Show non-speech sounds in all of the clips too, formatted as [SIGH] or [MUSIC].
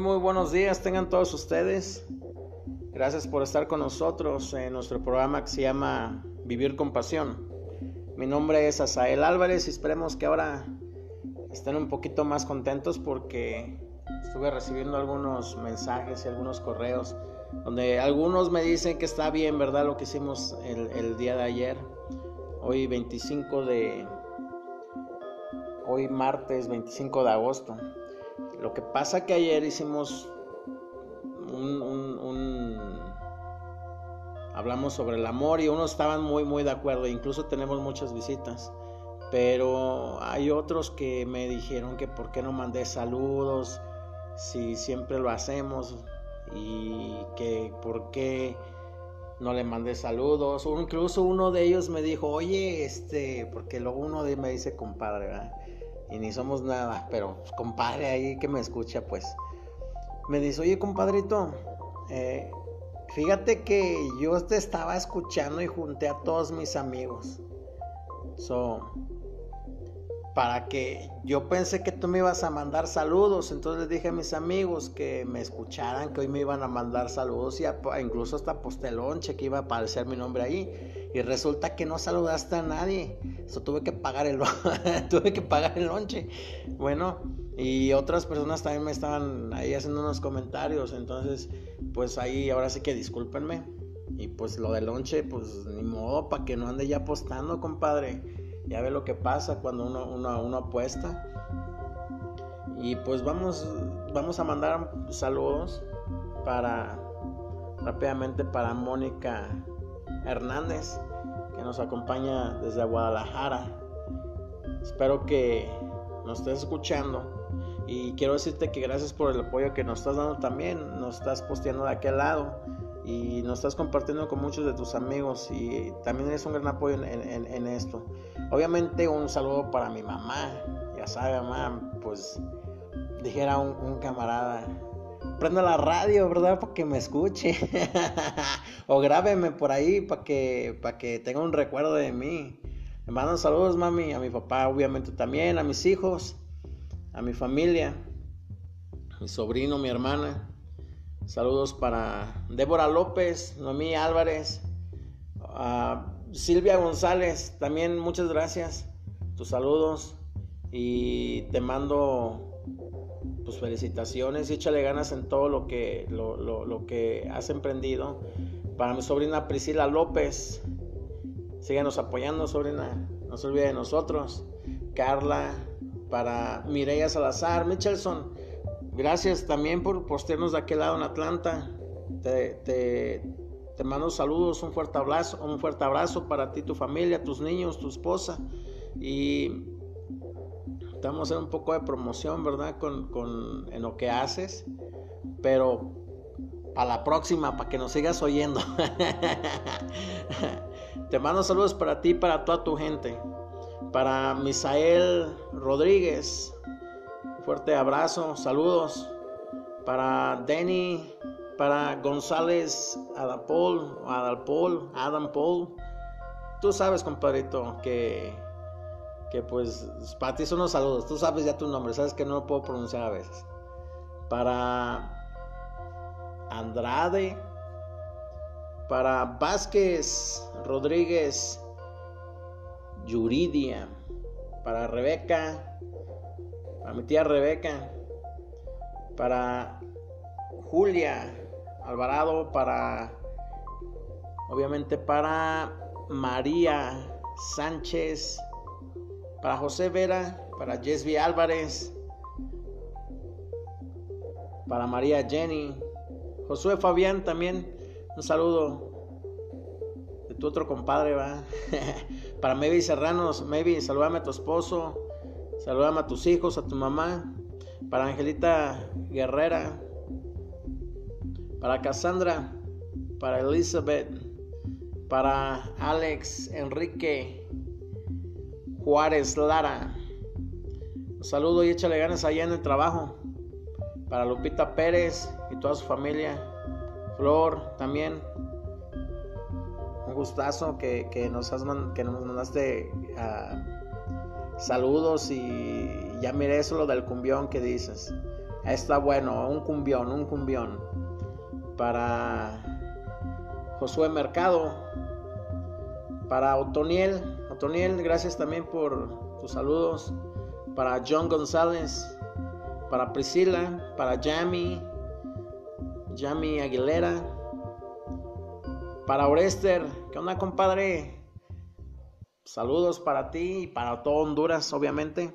buenos días tengan todos ustedes. Gracias por estar con nosotros en nuestro programa que se llama Vivir con Pasión. Mi nombre es Asael Álvarez y esperemos que ahora estén un poquito más contentos porque estuve recibiendo algunos mensajes y algunos correos donde algunos me dicen que está bien, ¿verdad? Lo que hicimos el, el día de ayer, hoy 25 de... Hoy martes 25 de agosto. Lo que pasa que ayer hicimos un, hablamos sobre el amor y unos estaban muy muy de acuerdo, incluso tenemos muchas visitas. Pero hay otros que me dijeron que por qué no mandé saludos si siempre lo hacemos y que por qué no le mandé saludos. Incluso uno de ellos me dijo, oye, este, porque luego uno de me dice compadre, ¿verdad? Y ni somos nada, pero compadre ahí que me escucha, pues me dice, oye compadrito, eh, fíjate que yo te estaba escuchando y junté a todos mis amigos. So, para que yo pensé que tú me ibas a mandar saludos, entonces dije a mis amigos que me escucharan, que hoy me iban a mandar saludos y incluso hasta postelonche que iba a aparecer mi nombre ahí. Y resulta que no saludaste a nadie. Eso tuve que pagar el [LAUGHS] tuve que pagar el lonche. Bueno, y otras personas también me estaban ahí haciendo unos comentarios, entonces pues ahí ahora sí que discúlpenme. Y pues lo del lonche, pues ni modo, para que no ande ya apostando, compadre ya ve lo que pasa cuando uno, uno, apuesta. Y pues vamos, vamos a mandar saludos para rápidamente para Mónica Hernández, que nos acompaña desde Guadalajara. Espero que nos estés escuchando. Y quiero decirte que gracias por el apoyo que nos estás dando también. Nos estás posteando de aquel lado y nos estás compartiendo con muchos de tus amigos y también es un gran apoyo en, esto. Obviamente un saludo para mi mamá, ya sabe mamá, pues dijera un, camarada, prenda la radio, ¿verdad? Para que me escuche. [LAUGHS] o grábeme por ahí para que, que tenga un recuerdo de mí. Me mandan saludos, mami, a mi papá, obviamente también, a mis hijos, a mi familia, mi sobrino, mi hermana. Saludos para Débora López, Noemí Álvarez, Silvia González, también muchas gracias. Tus saludos y te mando pues felicitaciones y échale ganas en todo lo que, lo, que has emprendido. Para mi sobrina Priscila López, síguenos apoyando, sobrina, no se olvide de nosotros. Carla, para Mireya Salazar, Michelson, Gracias también por postearnos de aquel lado en Atlanta. Te, te, mando saludos, un fuerte abrazo, un fuerte abrazo para ti, tu familia, tus niños, tu esposa. Y te hacer un poco de promoción, ¿verdad? Con, con, en lo que haces. Pero para la próxima, para que nos sigas oyendo. [LAUGHS] te mando saludos para ti para toda tu gente. Para Misael Rodríguez, Fuerte abrazo, saludos para Denny, para González Adapol, Adalpol, Adam Paul. Tú sabes, compadrito, que, que pues para ti son los saludos. Tú sabes ya tu nombre, sabes que no lo puedo pronunciar a veces. Para Andrade, para Vázquez Rodríguez Yuridia, para Rebeca para mi tía Rebeca, para Julia Alvarado, para obviamente para María Sánchez, para José Vera, para Jesby Álvarez, para María Jenny, Josué Fabián también, un saludo de tu otro compadre, va. [LAUGHS] para Maybe Serranos, Maybe, saludame a tu esposo, Saludame a tus hijos, a tu mamá. Para Angelita Guerrera. Para Cassandra. Para Elizabeth. Para Alex Enrique Juárez Lara. Un saludo y échale ganas allá en el trabajo. Para Lupita Pérez y toda su familia. Flor también. Un gustazo que, nos, has, nos mandaste a Saludos y ya miré eso lo del cumbión que dices. Está bueno, un cumbión, un cumbión. Para Josué Mercado, para Otoniel, Otoniel, gracias también por tus saludos. Para John González, para Priscila, para Yami, Yami Aguilera, para Orester, ¿qué onda compadre? Saludos para ti y para todo Honduras, obviamente,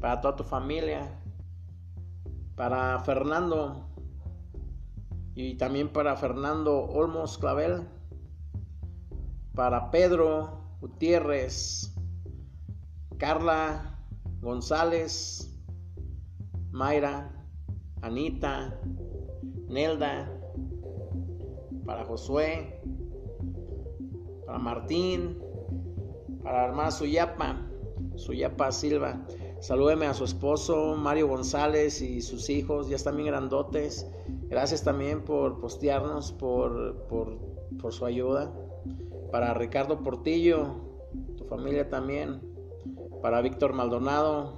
para toda tu familia, para Fernando. Y también para Fernando Olmos Clavel, para Pedro Gutiérrez, Carla González, Mayra, Anita, Nelda, para Josué, para Martín, para la hermana Suyapa, Suyapa Silva. Salúdeme a su esposo Mario González y sus hijos, ya están bien grandotes. Gracias también por postearnos, por, por, por su ayuda. Para Ricardo Portillo, tu familia también. Para Víctor Maldonado.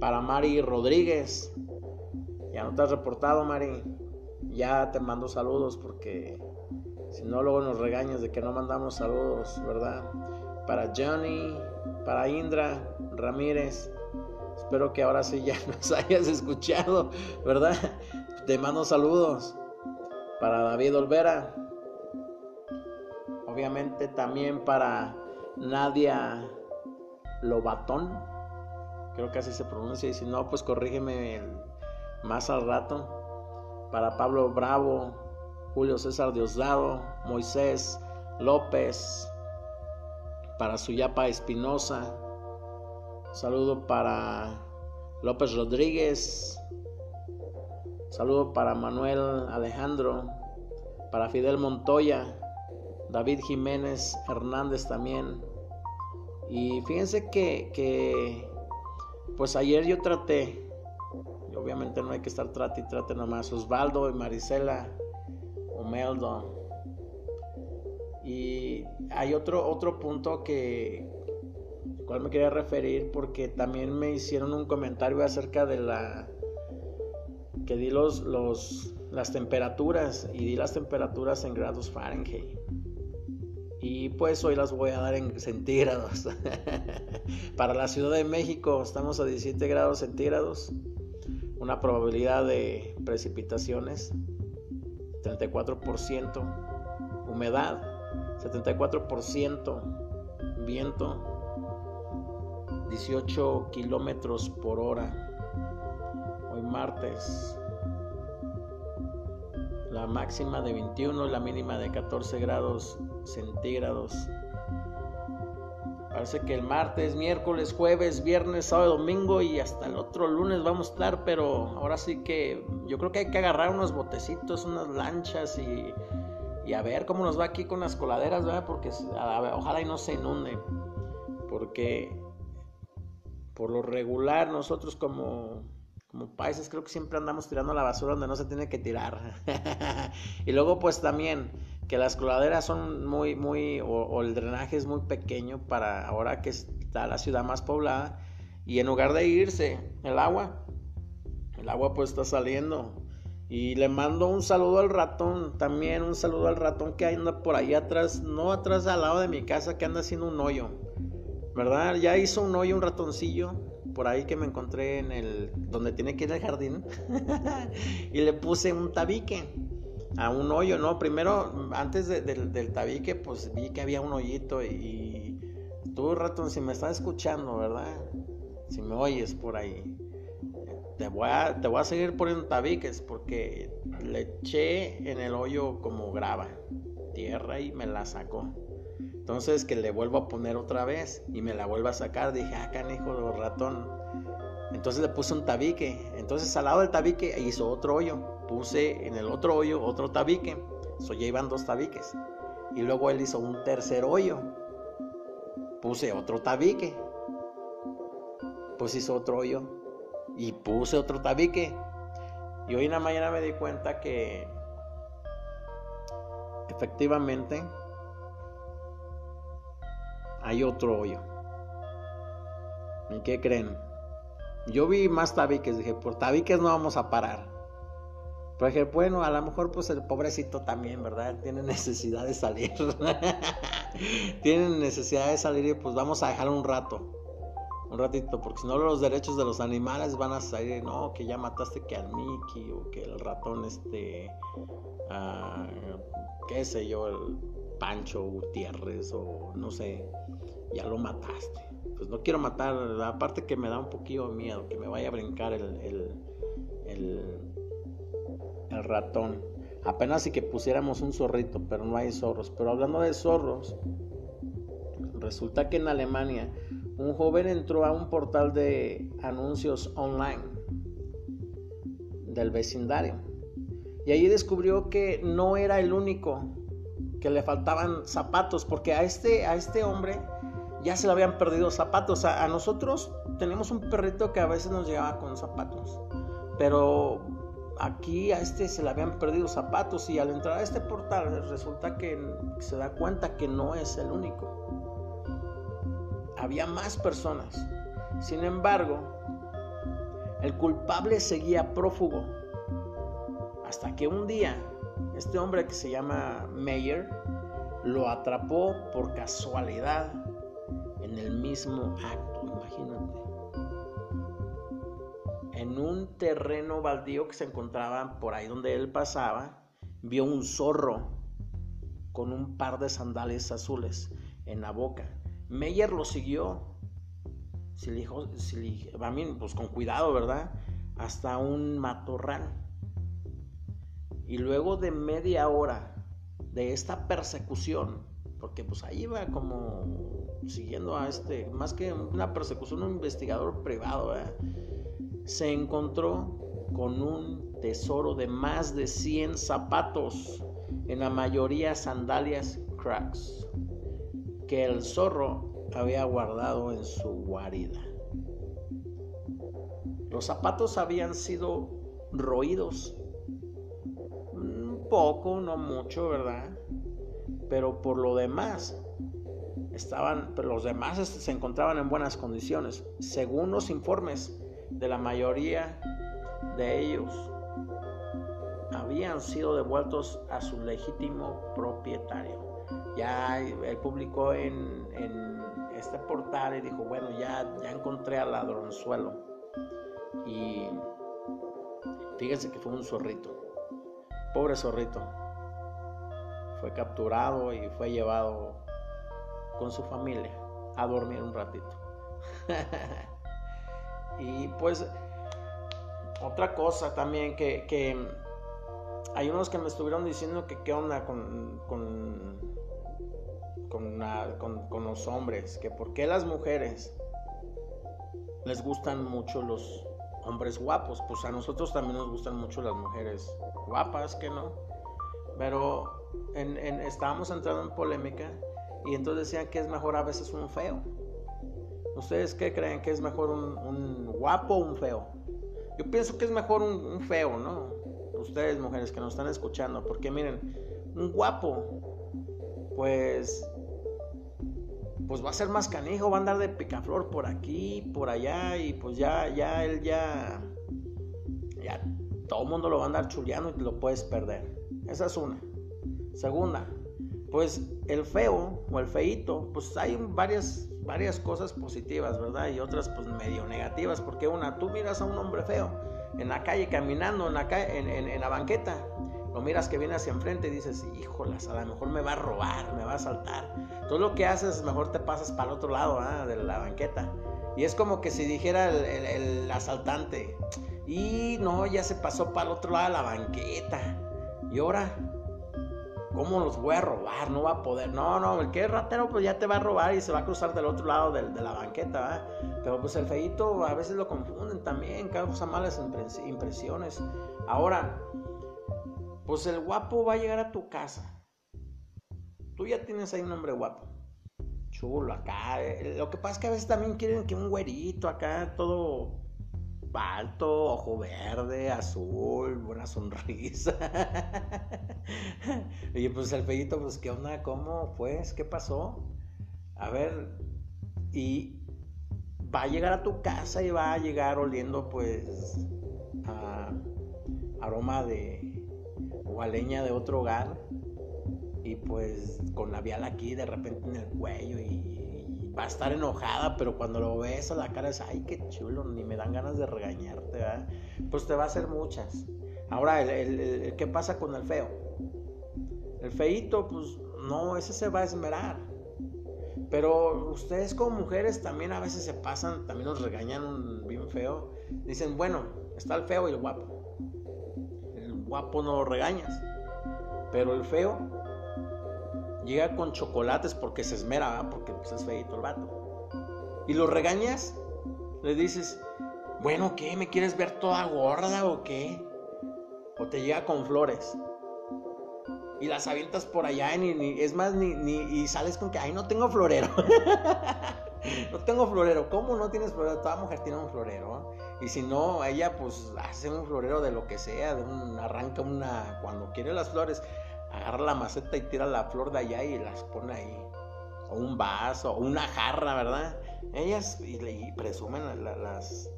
Para Mari Rodríguez. Ya no te has reportado, Mari. Ya te mando saludos porque si no, luego nos regañas de que no mandamos saludos, ¿verdad? Para Johnny, para Indra Ramírez. Espero que ahora sí ya [LAUGHS] nos hayas escuchado, ¿verdad? Te mando saludos. Para David Olvera. Obviamente también para Nadia Lobatón. Creo que así se pronuncia. Y si no, pues corrígeme más al rato. Para Pablo Bravo, Julio César Diosdado, Moisés López, para Suyapa Espinosa, saludo para López Rodríguez, saludo para Manuel Alejandro, para Fidel Montoya, David Jiménez Hernández también. Y fíjense que, que pues ayer yo traté, obviamente no hay que estar trate y trate nomás, Osvaldo y Marisela Omeldo. Y hay otro, otro punto que cual me quería referir porque también me hicieron un comentario acerca de la que di los, los las temperaturas y di las temperaturas en grados Fahrenheit. Y pues hoy las voy a dar en centígrados. [LAUGHS] Para la Ciudad de México estamos a 17 grados centígrados. Una probabilidad de precipitaciones 34%. Humedad 74%. Viento 18 kilómetros por hora. Hoy martes la máxima de 21 y la mínima de 14 grados centígrados. Parece que el martes, miércoles, jueves, viernes, sábado, domingo y hasta el otro lunes vamos a estar, pero ahora sí que yo creo que hay que agarrar unos botecitos, unas lanchas y, y a ver cómo nos va aquí con las coladeras, ¿verdad? Porque ojalá y no se inunde. Porque por lo regular nosotros como, como países creo que siempre andamos tirando la basura donde no se tiene que tirar. [LAUGHS] y luego pues también que las coladeras son muy, muy, o, el drenaje es muy pequeño para ahora que está la ciudad más poblada y en lugar de irse el agua, el agua pues está saliendo. Y le mando un saludo al ratón, también un saludo al ratón que anda por ahí atrás, no atrás al lado de mi casa, que anda haciendo un hoyo. ¿Verdad? Ya hizo un hoyo un ratoncillo por ahí que me encontré en el donde tiene que ir el jardín [LAUGHS] y le puse un tabique a un hoyo, ¿no? Primero, antes del tabique, pues vi que había un hoyito y, tú, ratón, si me estás escuchando, ¿verdad? Si me oyes por ahí, te voy a, te voy a seguir poniendo tabiques porque le eché en el hoyo como grava, tierra y me la sacó. Entonces que le vuelvo a poner otra vez y me la vuelvo a sacar. Dije, ah, canijo ratón. Entonces le puse un tabique. Entonces al lado del tabique hizo otro hoyo puse en el otro hoyo otro tabique. So ya iban dos tabiques. Y luego él hizo un tercer hoyo. Puse otro tabique. Pues hizo otro hoyo. Y puse otro tabique. Y hoy en la mañana me di cuenta que efectivamente hay otro hoyo. ¿Y qué creen? Yo vi más tabiques, dije, por tabiques no vamos a parar. Dije, bueno, a lo mejor pues el pobrecito también, ¿verdad? Tiene necesidad de salir. [LAUGHS] Tiene necesidad de salir y pues vamos a dejar un rato. Un ratito, porque si no los derechos de los animales van a salir, no, que ya mataste que al Mickey o que el ratón este, ah, qué sé yo, el Pancho Gutiérrez o no sé, ya lo mataste. Pues no quiero matar, aparte que me da un poquito de miedo, que me vaya a brincar el ratón. Apenas si que pusiéramos un zorrito, pero no hay zorros. Pero hablando de zorros, resulta que en Alemania un joven entró a un portal de anuncios online del vecindario y allí descubrió que no era el único que le faltaban zapatos porque a este a este hombre ya se le habían perdido zapatos a, a nosotros tenemos un perrito que a veces nos llegaba con zapatos pero aquí a este se le habían perdido zapatos y al entrar a este portal resulta que se da cuenta que no es el único. Había más personas. Sin embargo, el culpable seguía prófugo. Hasta que un día, este hombre que se llama Meyer lo atrapó por casualidad en el mismo acto, en un terreno baldío que se encontraba por ahí donde él pasaba, vio un zorro con un par de sandalias azules en la boca. Meyer lo siguió, si le dijo, si pues con cuidado, ¿verdad? Hasta un matorral. Y luego de media hora de esta persecución, porque pues ahí iba como siguiendo a este, más que una persecución, un investigador privado, ¿verdad? Se encontró con un tesoro de más de 100 zapatos, en la mayoría sandalias cracks, que el zorro había guardado en su guarida. Los zapatos habían sido roídos, un poco, no mucho, ¿verdad? Pero por lo demás, estaban, pero los demás se encontraban en buenas condiciones. Según los informes, de la mayoría de ellos habían sido devueltos a su legítimo propietario. Ya él publicó en, este portal y dijo, bueno, ya, ya encontré al ladronzuelo. Y fíjense que fue un zorrito. Pobre zorrito. Fue capturado y fue llevado con su familia a dormir un ratito. [LAUGHS] Y pues otra cosa también que, hay unos que me estuvieron diciendo que qué onda con, con, con, los hombres, que por qué las mujeres les gustan mucho los hombres guapos, pues a nosotros también nos gustan mucho las mujeres guapas, que no. Pero en, estábamos entrando en polémica y entonces decían que es mejor a veces un feo. ¿Ustedes qué creen que es mejor un, guapo o un feo? Yo pienso que es mejor un, feo, ¿no? Ustedes, mujeres que nos están escuchando, porque miren, un guapo, pues, pues va a ser más canijo, va a andar de picaflor por aquí, por allá, y pues ya, ya, él ya, ya, todo el mundo lo va a andar chuleando y te lo puedes perder. Esa es una. Segunda, pues el feo o el feito, pues hay varias varias cosas positivas, ¿verdad? Y otras pues medio negativas, porque una, tú miras a un hombre feo en la calle caminando, en la, en, la banqueta, lo miras que viene hacia enfrente y dices, híjolas, a lo mejor me va a robar, me va a asaltar. Todo lo que haces, mejor te pasas para el otro lado ¿ah? de la banqueta. Y es como que si dijera el, el, asaltante, y no, ya se pasó para el otro lado de la banqueta. Y ahora, ¿Cómo los voy a robar? No va a poder. No, no, el que es ratero pues ya te va a robar y se va a cruzar del otro lado de, la banqueta, Pero pues el feito a veces lo confunden también, causa malas impresiones. Ahora, pues el guapo va a llegar a tu casa. Tú ya tienes ahí un hombre guapo. Chulo acá. Eh, lo que pasa es que a veces también quieren que un güerito acá, todo alto, ojo verde, azul, buena sonrisa. [LAUGHS] y pues el feito, pues, ¿qué onda? ¿Cómo? Pues, ¿qué pasó? A ver, y va a llegar a tu casa y va a llegar oliendo pues a aroma de o a leña de otro hogar y pues con labial aquí de repente en el cuello y, va a estar enojada, pero cuando lo ves a la cara es, ay, qué chulo, ni me dan ganas de regañarte, ¿verdad? Pues te va a hacer muchas. Ahora, el, ¿qué pasa con el feo? El feito, pues no, ese se va a esmerar. Pero ustedes como mujeres también a veces se pasan, también nos regañan bien feo. Dicen, bueno, está el feo y el guapo. El guapo no lo regañas. Pero el feo llega con chocolates porque se esmera, porque pues, es feito el vato. Y lo regañas, le dices, bueno, ¿qué? ¿Me quieres ver toda gorda o qué? O te llega con flores y las avientas por allá y ni, es más, ni, ni, y sales con que, ay, no tengo florero. [LAUGHS] no tengo florero. ¿Cómo no tienes florero? Toda mujer tiene un florero. Y si no, ella pues hace un florero de lo que sea, de un, arranca una, cuando quiere las flores, agarra la maceta y tira la flor de allá y las pone ahí. O un vaso, o una jarra, ¿verdad? Ellas y, presumen las,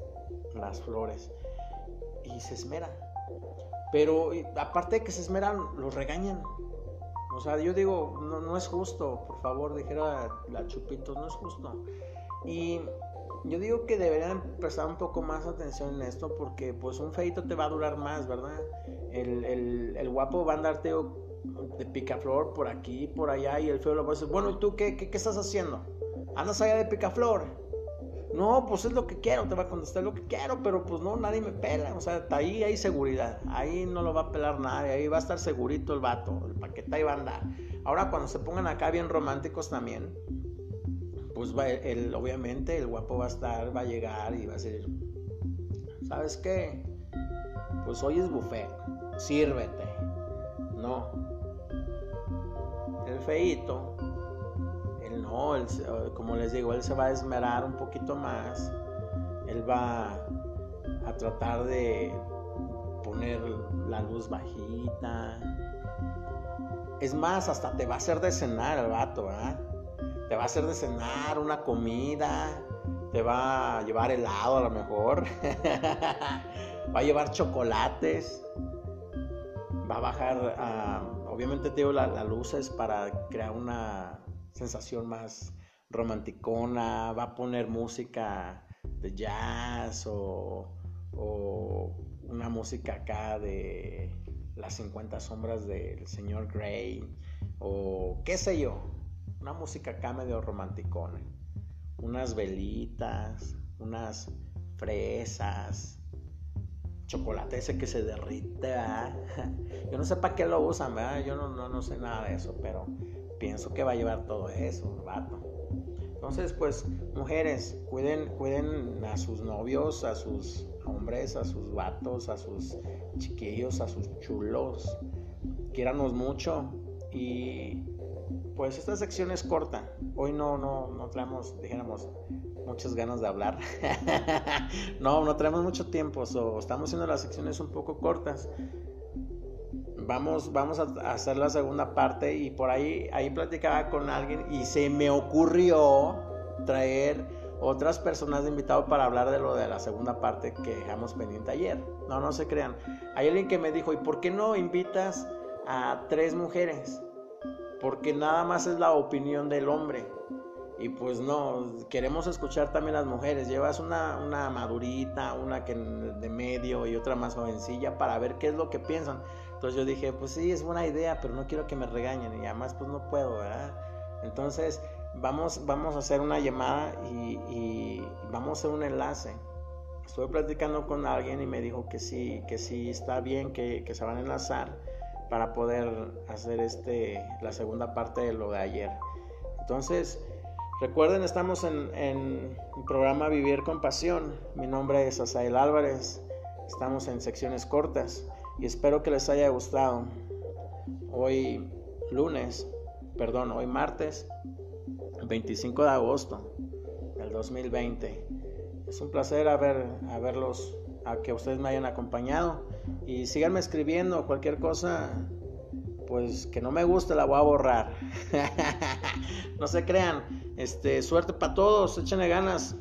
las flores. Y se esmera pero aparte de que se esmeran, los regañan. O sea, yo digo, no, no es justo, por favor, dijera la Chupitos, no es justo. Y yo digo que deberían prestar un poco más atención en esto porque pues un feito te va a durar más, ¿verdad? El, el, el guapo va a andarte de picaflor por aquí, por allá y el feo lo va a decir, bueno, ¿y tú qué, qué, qué estás haciendo? Andas allá de picaflor no, pues es lo que quiero, te va a contestar lo que quiero, pero pues no, nadie me pela. O sea, ahí hay seguridad, ahí no lo va a pelar nadie, ahí va a estar segurito el vato, el paquete ahí va a andar. Ahora cuando se pongan acá bien románticos también, pues el, obviamente el guapo va a estar, va a llegar y va a decir, ¿sabes qué? Pues hoy es buffet, sírvete. No. El feito no, como les digo, él se va a esmerar un poquito más. Él va a tratar de poner la luz bajita. Es más, hasta te va a hacer de cenar el vato, ¿verdad? Te va a hacer de cenar una comida. Te va a llevar helado a lo mejor. [LAUGHS] va a llevar chocolates. Va a bajar, ah, obviamente, te digo, las luces para crear una sensación más romanticona, va a poner música de jazz o, una música acá de las 50 sombras del señor Grey o qué sé yo, una música acá medio romanticona, unas velitas, unas fresas, chocolate ese que se derrite, [LAUGHS] Yo no sé para qué lo usan, ¿verdad? Yo no, no, no sé nada de eso, pero pienso que va a llevar todo eso, vato. Entonces, pues, mujeres, cuiden, cuiden a sus novios, a sus hombres, a sus vatos, a sus chiquillos, a sus chulos. Quiéranos mucho y pues esta sección es corta. Hoy no, no, no traemos, dijéramos, muchas ganas de hablar. [LAUGHS] no, no traemos mucho tiempo, so, estamos haciendo las secciones un poco cortas vamos, vamos a hacer la segunda parte y por ahí, ahí platicaba con alguien y se me ocurrió traer otras personas de invitado para hablar de lo de la segunda parte que dejamos pendiente ayer. No, no se crean. Hay alguien que me dijo, ¿y por qué no invitas a tres mujeres? Porque nada más es la opinión del hombre. Y pues no, queremos escuchar también las mujeres. Llevas una, una madurita, una que de medio y otra más jovencilla para ver qué es lo que piensan. Entonces yo dije, pues sí, es buena idea, pero no quiero que me regañen y además pues no puedo, ¿verdad? Entonces vamos, vamos a hacer una llamada y, vamos a hacer un enlace. Estuve platicando con alguien y me dijo que sí, que sí está bien, que, se van a enlazar para poder hacer este, la segunda parte de lo de ayer. Entonces, recuerden, estamos en, el programa Vivir con Pasión. Mi nombre es Asael Álvarez. Estamos en secciones cortas y espero que les haya gustado. Hoy lunes, perdón, hoy martes 25 de agosto del 2020. Es un placer haber, haberlos, a que ustedes me hayan acompañado y síganme escribiendo cualquier cosa pues que no me guste la voy a borrar. [LAUGHS] no se crean. Este, suerte para todos, échenle ganas.